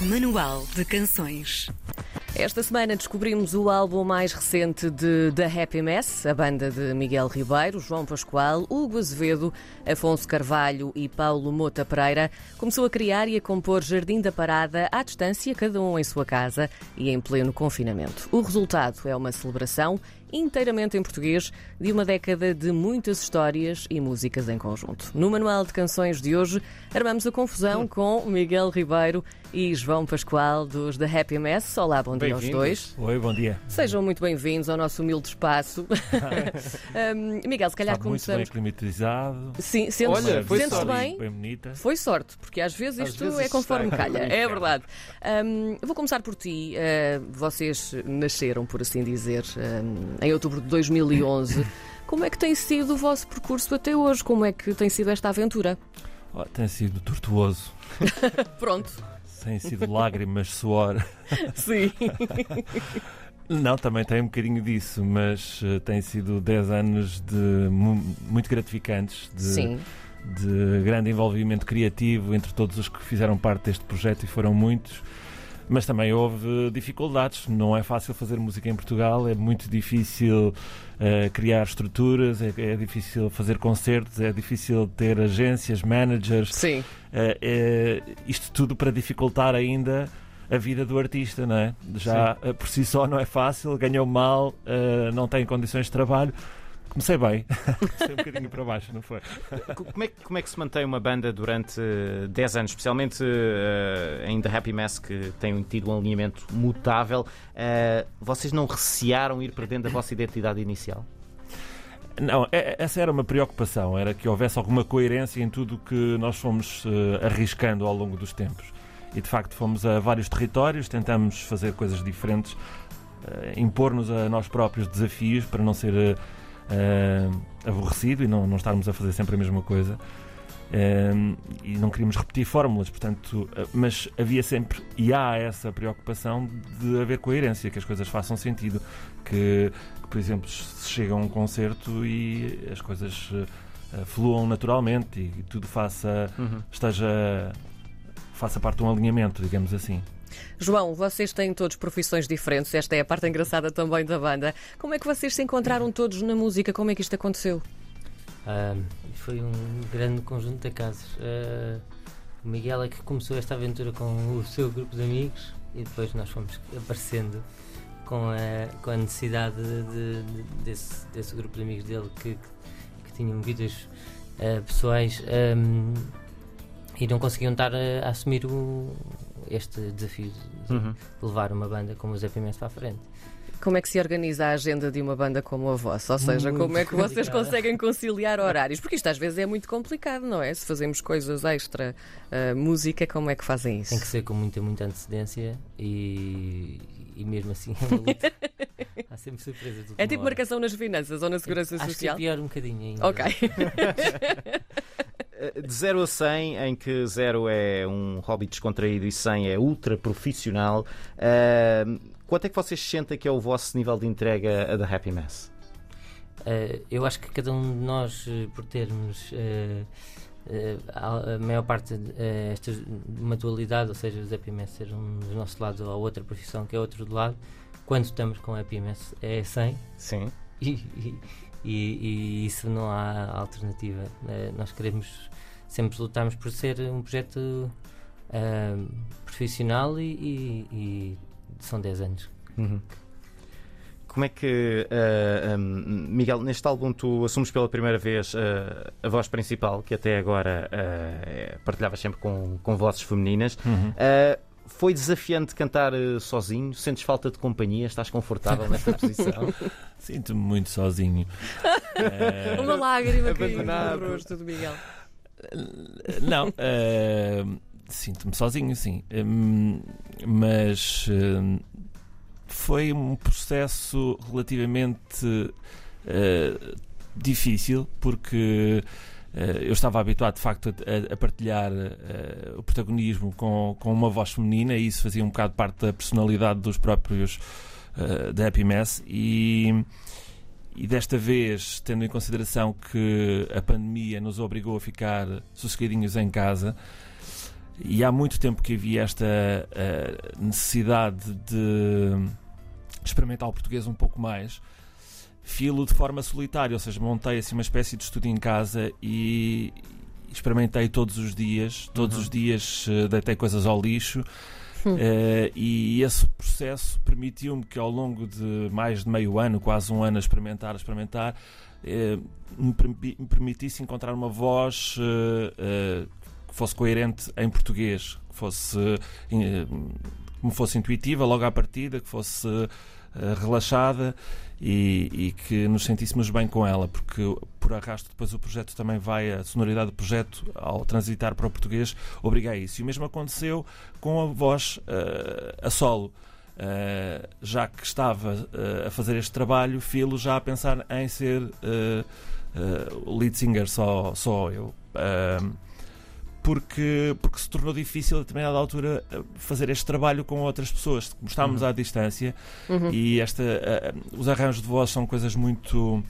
Manual de Canções. Esta semana descobrimos o álbum mais recente de The Happy Mess, a banda de Miguel Ribeiro, João Pascoal, Hugo Azevedo, Afonso Carvalho e Paulo Mota Pereira. Começou a criar e a compor Jardim da Parada à distância, cada um em sua casa e em pleno confinamento. O resultado é uma celebração inteiramente em português de uma década de muitas histórias e músicas em conjunto. No Manual de Canções de hoje, armamos a confusão com Miguel Ribeiro e João Pascoal dos The Happy Mess. Olá, bom dia aos dois. Oi, bom dia. Sejam muito bem-vindos ao nosso humilde espaço. um, Miguel, se calhar Está começamos. muito bem climatizado. Sim, sente-se Olha, foi sente-se sorte. bem. Bem bonita. Foi sorte, porque às vezes Às isto vezes é conforme calha. É verdade. Um, vou começar por ti. Uh, vocês nasceram, por assim dizer, um, em outubro de 2011. Como é que tem sido o vosso percurso até hoje? Como é que tem sido esta aventura? Oh, tem sido tortuoso. Pronto. Tem sido lágrimas, suor. Sim. Não, também tem um bocadinho disso, mas eh, tem sido 10 anos de mu- muito gratificantes, de, de grande envolvimento criativo entre todos os que fizeram parte deste projeto e foram muitos. Mas também houve dificuldades. Não é fácil fazer música em Portugal, é muito difícil eh, criar estruturas, é, é difícil fazer concertos, é difícil ter agências, managers. Sim. Eh, eh, isto tudo para dificultar ainda a vida do artista, não é? Já por si só não é fácil, ganhou mal, eh, não tem condições de trabalho. Comecei bem, comecei um bocadinho para baixo, não foi? Co- Como é, que- como é que se mantém uma banda durante eh, 10 anos, especialmente eh, em The Happy Mess, que tem tido um alinhamento mutável? Eh, vocês não recearam ir perdendo a vossa identidade inicial? Não, é- essa era uma preocupação, era que houvesse alguma coerência em tudo que nós fomos eh, arriscando ao longo dos tempos. E de facto fomos a vários territórios, tentamos fazer coisas diferentes, eh, impor-nos a nós próprios desafios para não ser eh, aborrecido e não, não estarmos a fazer sempre a mesma coisa. Eh, e não queríamos repetir fórmulas, portanto, eh, mas havia sempre e há essa preocupação de haver coerência, que as coisas façam sentido, que, que, por exemplo, se chega a um concerto e as coisas eh, fluam naturalmente e tudo faça esteja faça parte de um alinhamento, digamos assim. João, vocês têm todos profissões diferentes. Esta é a parte engraçada também da banda. Como é que vocês se encontraram todos na música? Como é que isto aconteceu? Ah, foi um grande conjunto de casos. Ah, o Miguel é que começou esta aventura com o seu grupo de amigos e depois nós fomos aparecendo com a, com a necessidade de- de- de- desse, desse grupo de amigos dele que, que tinham vidas ah, pessoais ahm, e não conseguiam estar a, a assumir o- este desafio de Uhum. levar uma banda como os Happy Mess para a frente. Como é que se organiza a agenda de uma banda como a vossa? Ou seja, Muito como é que vocês conseguem conciliar horários? Porque isto às vezes é muito complicado, não é? Se fazemos coisas extra ah, música, como é que fazem isso? Tem que ser com muita, muita antecedência e, e mesmo assim é uma luta. Há sempre surpresas. É tipo hora. marcação nas finanças ou na segurança Acho social? que é pior um bocadinho ainda. Ok. Eh, De 0 a 100, em que 0 é um hobby descontraído e 100 é ultra profissional, eh, quanto é que vocês sentem que é o vosso nível de entrega a The Happy Mess? Eh, eu acho que cada um de nós, eh, por termos eh, a, maior parte uh, esta uma dualidade, ou seja, os EPMS ser um do nosso lado ou outra profissão que é outro do lado, quando estamos com EPMS é 100 Sim. e, e, e- e isso não há alternativa. Eh, nós queremos sempre lutamos por ser um projeto ah, profissional e, e- e são 10 anos. Uhum. Como é que, ah, um, Miguel, neste álbum tu assumes pela primeira vez ah, a voz principal, que até agora partilhavas sempre com, com vozes femininas. Ah, foi desafiante cantar ah, sozinho? Sentes falta de companhia? Estás confortável nesta posição? Sinto-me muito sozinho. Eh, Uma lágrima caiu Abandonado. no rosto do Miguel. Não, eh, sinto-me sozinho, sim. Hum, mas eh, foi um processo relativamente eh, difícil porque eh, eu estava habituado de facto a, a partilhar eh, o protagonismo com, com uma voz feminina e isso fazia um bocado parte da personalidade dos próprios eh, da Happy Mess e e desta vez, tendo em consideração que a pandemia nos obrigou a ficar sossegadinhos em casa, e há muito tempo que havia esta uh, necessidade de experimentar o português um pouco mais. Filo de forma solitária, ou seja, montei assim uma espécie de estudo em casa e experimentei todos os dias, todos uhum. os dias uh, deitei coisas ao lixo. Uh, e esse processo permitiu-me que ao longo de mais de meio ano, quase um ano a experimentar, a experimentar, uh, me, me, permitisse encontrar uma voz uh, que fosse coerente em português, que fosse, que me fosse intuitiva logo à partida, que fosse relaxada e, e, que nos sentíssemos bem com ela, porque por arrasto depois o projeto também vai, a sonoridade do projeto, ao transitar para o português, obriga a isso. E o mesmo aconteceu com a voz uh, a solo. Uh, já que estava uh, a fazer este trabalho, Filo já a pensar em ser lead singer só, só eu porque, porque se tornou difícil a determinada altura eh, fazer este trabalho com outras pessoas. Como estávamos uhum. à distância uhum. e esta, uh, os arranjos de voz são coisas muito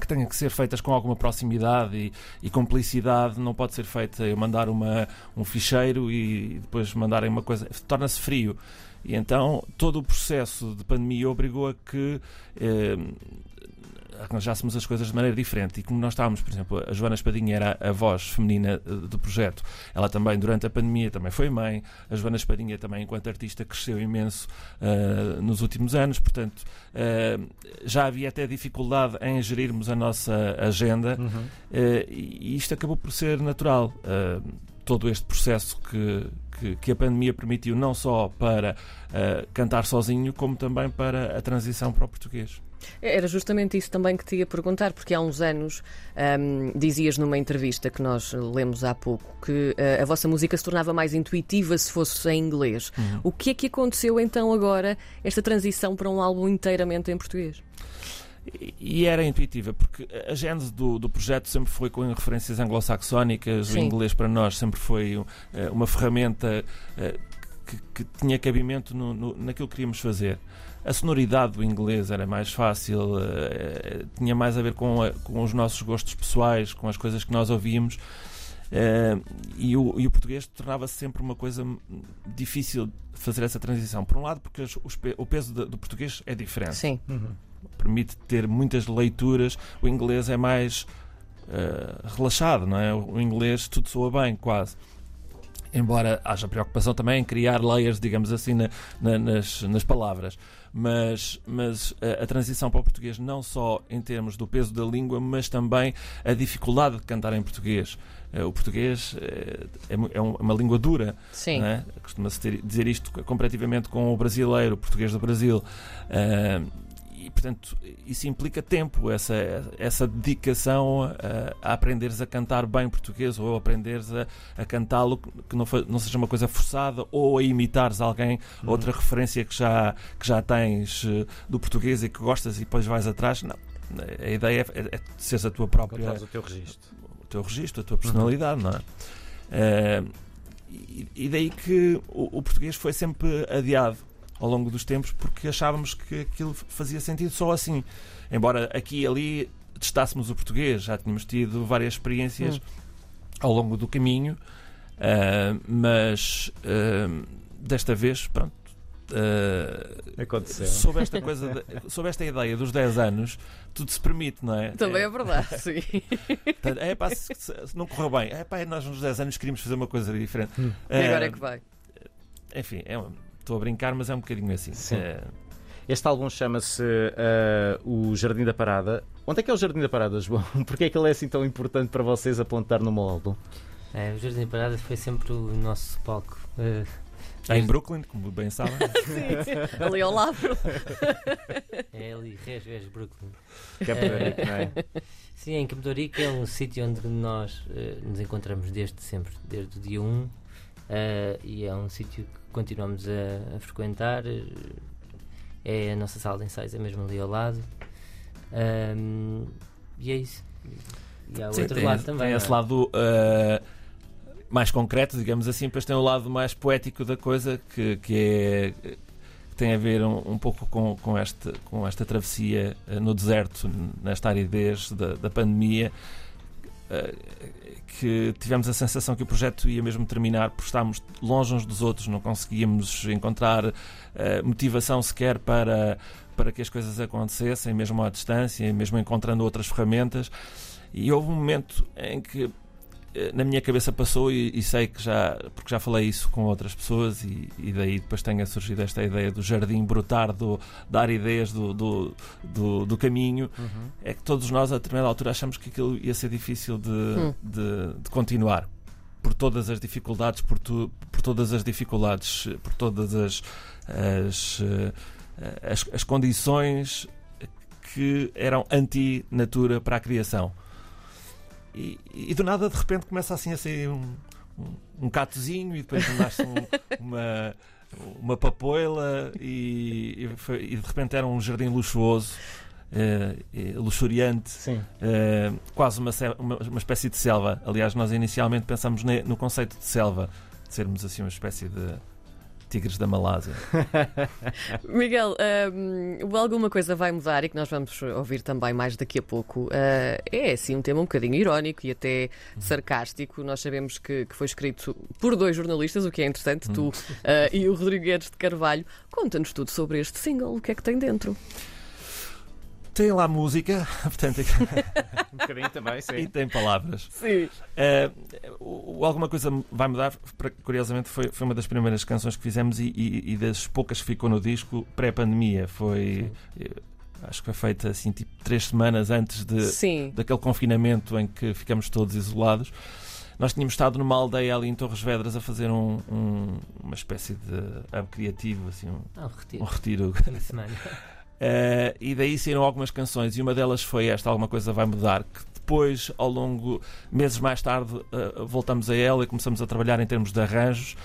que tenham que ser feitas com alguma proximidade e, e complicidade, não pode ser feita eu mandar uma, um ficheiro e depois mandarem uma coisa, torna-se frio. E então todo o processo de pandemia obrigou a que eh, arranjássemos as coisas de maneira diferente. E como nós estávamos, por exemplo, a Joana Espadinha era a voz feminina eh, do projeto, ela também, durante a pandemia, também foi mãe. A Joana Espadinha também, enquanto artista, cresceu imenso uh, nos últimos anos. Portanto, uh, já havia até dificuldade em gerirmos a nossa agenda uhum. uh, e isto acabou por ser natural. Todo este processo que, que, que, a pandemia permitiu, não só para cantar sozinho, como também para a transição para o português. Era justamente isso também que te ia perguntar, porque há uns anos um, dizias numa entrevista que nós lemos há pouco que uh, a vossa música se tornava mais intuitiva se fosse em inglês. Uhum. O que é que aconteceu então agora, esta transição para um álbum inteiramente em português? E era intuitiva, porque a gênese do, do projeto sempre foi com referências anglo-saxónicas, o inglês para nós sempre foi eh, uma ferramenta eh, que, que tinha cabimento no, no, naquilo que queríamos fazer a sonoridade do inglês era mais fácil, uh, tinha mais a ver com, a, com os nossos gostos pessoais, com as coisas que nós ouvíamos. Uh, e, o, e, o, português tornava-se sempre uma coisa difícil de fazer essa transição. Por um lado, porque os, os, o peso de, do português é diferente. Sim. Uhum. Permite ter muitas leituras. O inglês é mais uh, relaxado, não é? O inglês tudo soa bem, quase embora haja preocupação também em criar layers, digamos assim, na, na, nas, nas palavras mas, mas a, a, transição para o português, não só em termos do peso da língua, mas também a dificuldade de cantar em português. Eh, o português eh, é, é, uma língua dura. Sim. É? Costuma-se dizer isto comparativamente com o brasileiro, o português do Brasil. Uh, portanto, isso implica tempo, essa, essa dedicação a, a aprenderes a cantar bem português ou aprenderes a, a cantá-lo que não, não seja uma coisa forçada ou a imitares alguém, uhum. outra referência que já, que já tens uh, do português e que gostas e depois vais atrás. Não. A ideia é, é, é seres a tua própria. o teu registro. O teu registro, a tua personalidade, uhum. não é? Uh, e, daí que o, o português foi sempre adiado ao longo dos tempos porque achávamos que aquilo fazia sentido só assim. Embora aqui e ali testássemos o português, já tínhamos tido várias experiências hum. ao longo do caminho, uh, mas uh, desta vez, pronto. Uh, Aconteceu. Sobre esta coisa, de, sobre esta ideia dos 10 anos, tudo se permite, não é? Também é, verdade, sim. É, pá, se, se, não correu bem, é pá, nós nos 10 anos queríamos fazer uma coisa diferente. Hum. E agora é que vai. Enfim, é uma Estou a brincar, mas é um bocadinho assim. É... Este álbum chama-se uh, O Jardim da Parada. Onde é que é o Jardim da Parada, João? Porquê é que ele é assim tão importante para vocês apontar no meu álbum? É, o Jardim da Parada foi sempre o nosso palco. Uh, é em Brooklyn, como bem sabem. Sim, ali ao lado. É ali, Res, Res, Brooklyn. Campo Rico, não é? Sim, em Campo Rico é um sítio onde nós uh, nos encontramos desde sempre, desde o dia 1 Uh, e é um sítio que continuamos a, a, frequentar. É a nossa sala de ensaios, é mesmo ali ao lado. Um, e é isso. E há o outro tem, lado também. Tem esse é? lado uh, mais concreto, digamos assim, depois tem o lado mais poético da coisa que, que é tem a ver um, um pouco com, com, este, com esta travessia uh, no deserto, nesta aridez da, da pandemia que tivemos a sensação que o projeto ia mesmo terminar por estarmos longe uns dos outros, não conseguíamos encontrar motivação sequer para, para que as coisas acontecessem, mesmo à distância, mesmo encontrando outras ferramentas. E houve um momento em que eh, na minha cabeça passou e, e, sei que já, porque já falei isso com outras pessoas e, e daí depois tenha surgido esta ideia do jardim brotar, do dar ideias do, do, do, do caminho, uhum. é que todos nós a determinada altura achamos que aquilo ia ser difícil de, uhum. de, de, continuar. Por todas as dificuldades, por, tu, por todas as dificuldades, por todas as, as, eh, as, as condições que eram anti-natura para a criação. E, e, do nada, de repente, começa assim a sair um, um, um catozinho e depois nasce um, uma, uma papoila e, e, foi, e, de repente era um jardim luxuoso. Uh, luxuriante, uh, quase uma, uma, uma, espécie de selva. Aliás, nós inicialmente pensamos ne, no conceito de selva, de sermos assim uma espécie de tigres da Malásia. Miguel, um, alguma coisa vai mudar e que nós vamos ouvir também mais daqui a pouco. Uh, é assim um tema um bocadinho irónico e até sarcástico. Nós sabemos que, que foi escrito por dois jornalistas, o que é interessante, tu uh, e o Rodrigo Guedes de Carvalho. Conta-nos tudo sobre este single, o que é que tem dentro? Tem lá música, portanto, um bocadinho também, sim. E tem palavras. Sim. Uh, alguma coisa vai mudar, curiosamente, foi, foi uma das primeiras canções que fizemos e, e, e das poucas que ficou no disco pré-pandemia. Foi. Sim. Acho que foi feita assim, tipo, três semanas antes de, Sim. daquele confinamento em que ficamos todos isolados. Nós tínhamos estado numa aldeia ali em Torres Vedras a fazer um, um, uma espécie de hub criativo, assim, um, ah, um retiro. Um retiro. Uma semana. Uh, e daí saíram algumas canções e uma delas foi esta, Alguma Coisa Vai Mudar, que depois, ao longo, meses mais tarde, uh, voltamos a ela e começamos a trabalhar em termos de arranjos.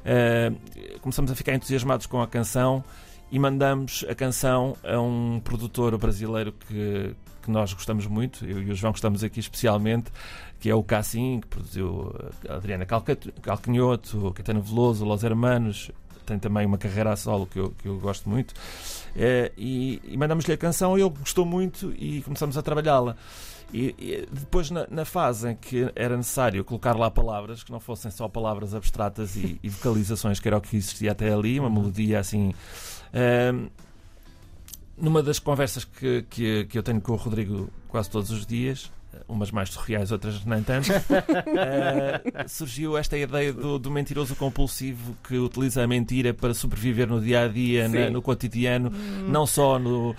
Uh, começamos a ficar entusiasmados com a canção e mandamos a canção a um produtor brasileiro que, que nós gostamos muito, eu e o João gostamos aqui especialmente, que é o Cassim, que produziu Adriana Calcanhoto, Caetano Veloso, Los Hermanos, tem também uma carreira a solo que eu, que eu gosto muito. É, e, e mandamos-lhe a canção e ele gostou muito e começamos a trabalhá-la. E, e, depois, na, na, fase em que era necessário colocar lá palavras que não fossem só palavras abstratas e, e vocalizações, que era o que existia até ali, uma uhum. melodia assim. Um, numa das conversas que, que, que eu tenho com o Rodrigo quase todos os dias, umas mais surreais, outras nem tanto, uh, surgiu esta ideia do, do, mentiroso compulsivo que utiliza a mentira para sobreviver no dia a dia, na, no cotidiano, hum. não só no,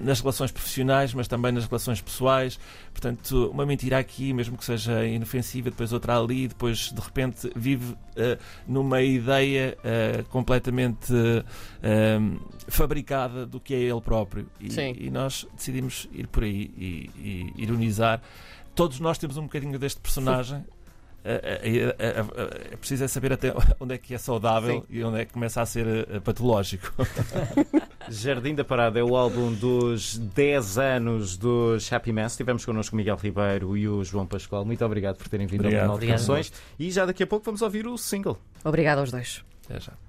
nas relações profissionais, mas também nas relações pessoais. Portanto, uma mentira aqui, mesmo que seja inofensiva, depois outra ali, depois de repente vive uh, numa ideia uh, completamente uh, fabricada do que é ele próprio. E, e, nós decidimos ir por aí e, e ironizar. Todos nós temos um bocadinho deste personagem. É, é, é, preciso é saber até onde é que é saudável Sim. e onde é que começa a ser patológico. Jardim da Parada é o álbum dos 10 anos dos Happy Mess. Tivemos connosco o Miguel Ribeiro e o João Pascoal. Muito obrigado por terem vindo ao Canal de Canções. E já daqui a pouco vamos ouvir o single. Obrigado aos dois. Até já.